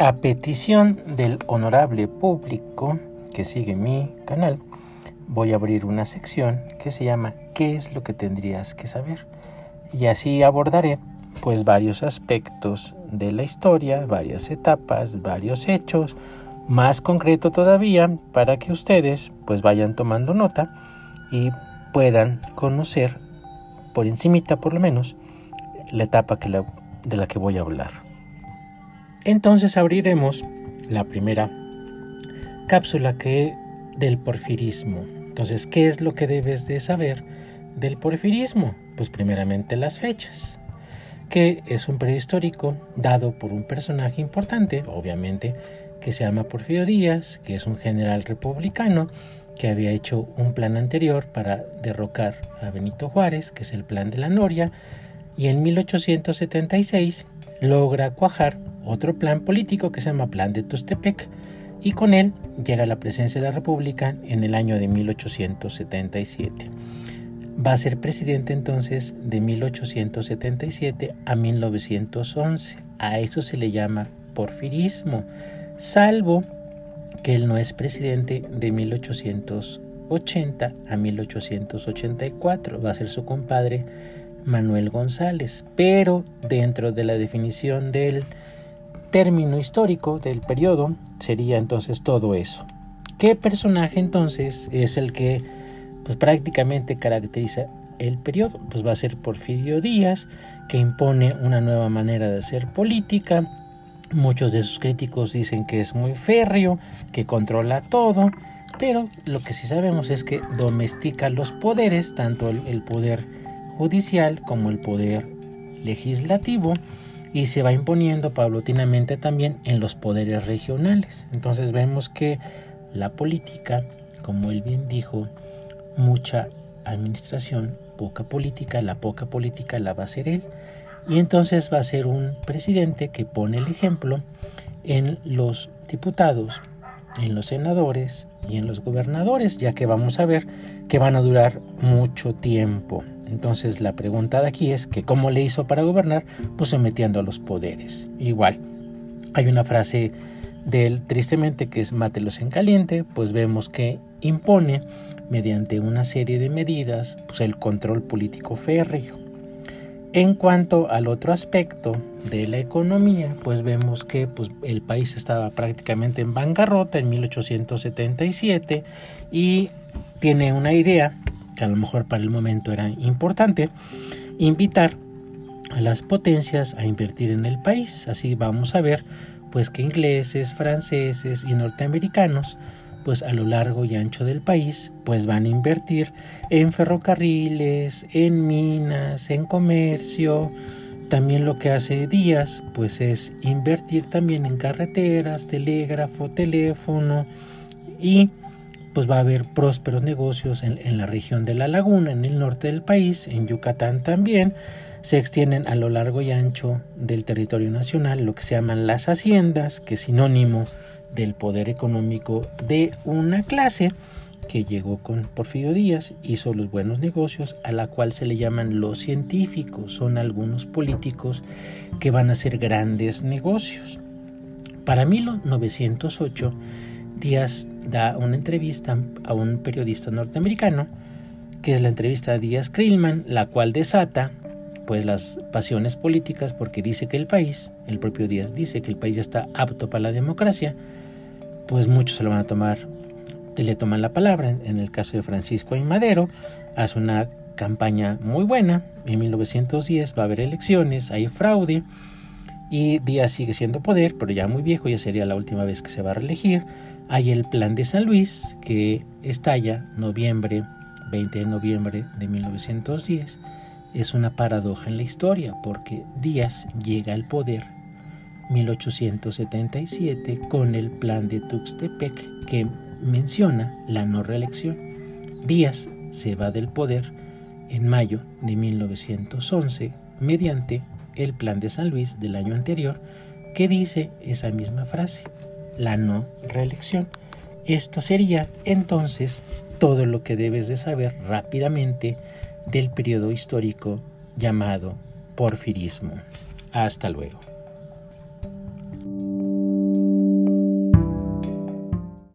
A petición del honorable público que sigue mi canal, voy a abrir una sección que se llama ¿Qué es lo que tendrías que saber? Y así abordaré pues varios aspectos de la historia, varias etapas, varios hechos, más concreto todavía para que ustedes pues vayan tomando nota y puedan conocer por encimita por lo menos la etapa de la que voy a hablar. Entonces abriremos la primera cápsula que del porfirismo. Entonces, ¿qué es lo que debes de saber del porfirismo? Pues primeramente las fechas, que es un periodo histórico dado por un personaje importante, obviamente, que se llama Porfirio Díaz, que es un general republicano que había hecho un plan anterior para derrocar a Benito Juárez, que es el plan de la Noria, y en 1876 logra cuajar otro plan político que se llama Plan de Tustepec y con él llega la presencia de la República en el año de 1877. Va a ser presidente entonces de 1877 a 1911. A eso se le llama porfirismo, salvo que él no es presidente de 1880 a 1884. Va a ser su compadre Manuel González, pero dentro de la definición del término histórico del periodo sería entonces todo eso. ¿Qué personaje entonces es el que pues prácticamente caracteriza el periodo? Pues va a ser Porfirio Díaz, que impone una nueva manera de hacer política. Muchos de sus críticos dicen que es muy férreo, que controla todo, pero lo que sí sabemos es que domestica los poderes, tanto el poder judicial como el poder legislativo, y se va imponiendo paulatinamente también en los poderes regionales. Entonces vemos que la política, como él bien dijo, mucha administración, poca política, la poca política la va a hacer él. Y entonces va a ser un presidente que pone el ejemplo en los diputados, en los senadores y en los gobernadores, ya que vamos a ver que van a durar mucho tiempo. Entonces la pregunta de aquí es que cómo le hizo para gobernar, pues sometiendo a los poderes. Igual, hay una frase de él tristemente que es mátelos en caliente, pues vemos que impone mediante una serie de medidas pues el control político férreo. En cuanto al otro aspecto de la economía, pues vemos que pues, el país estaba prácticamente en bancarrota en 1877 y tiene una idea que a lo mejor para el momento era importante, invitar a las potencias a invertir en el país. Así vamos a ver pues que ingleses, franceses y norteamericanos pues a lo largo y ancho del país pues van a invertir en ferrocarriles, en minas, en comercio. También lo que hace Díaz pues es invertir también en carreteras, telégrafo, teléfono y pues va a haber prósperos negocios en, la región de la laguna, en el norte del país, en Yucatán también. Se extienden a lo largo y ancho del territorio nacional lo que se llaman las haciendas, que es sinónimo del poder económico de una clase que llegó con Porfirio Díaz, hizo los buenos negocios, a la cual se le llaman los científicos, son algunos políticos que van a hacer grandes negocios. Para 1908, Díaz da una entrevista a un periodista norteamericano, que es la entrevista a Díaz Krillman, la cual desata pues las pasiones políticas porque dice que el país, el propio Díaz dice que el país ya está apto para la democracia, pues muchos se lo van a tomar, le toman la palabra. En el caso de Francisco y Madero, hace una campaña muy buena. En 1910 va a haber elecciones, hay fraude y Díaz sigue siendo poder, pero ya muy viejo, ya sería la última vez que se va a reelegir. Hay el Plan de San Luis que estalla noviembre 20 de noviembre de 1910. Es una paradoja en la historia porque Díaz llega al poder 1877 con el plan de Tuxtepec que menciona la no reelección. Díaz se va del poder en mayo de 1911 mediante el plan de San Luis del año anterior que dice esa misma frase la no reelección. Esto sería entonces todo lo que debes de saber rápidamente del periodo histórico llamado porfirismo. Hasta luego.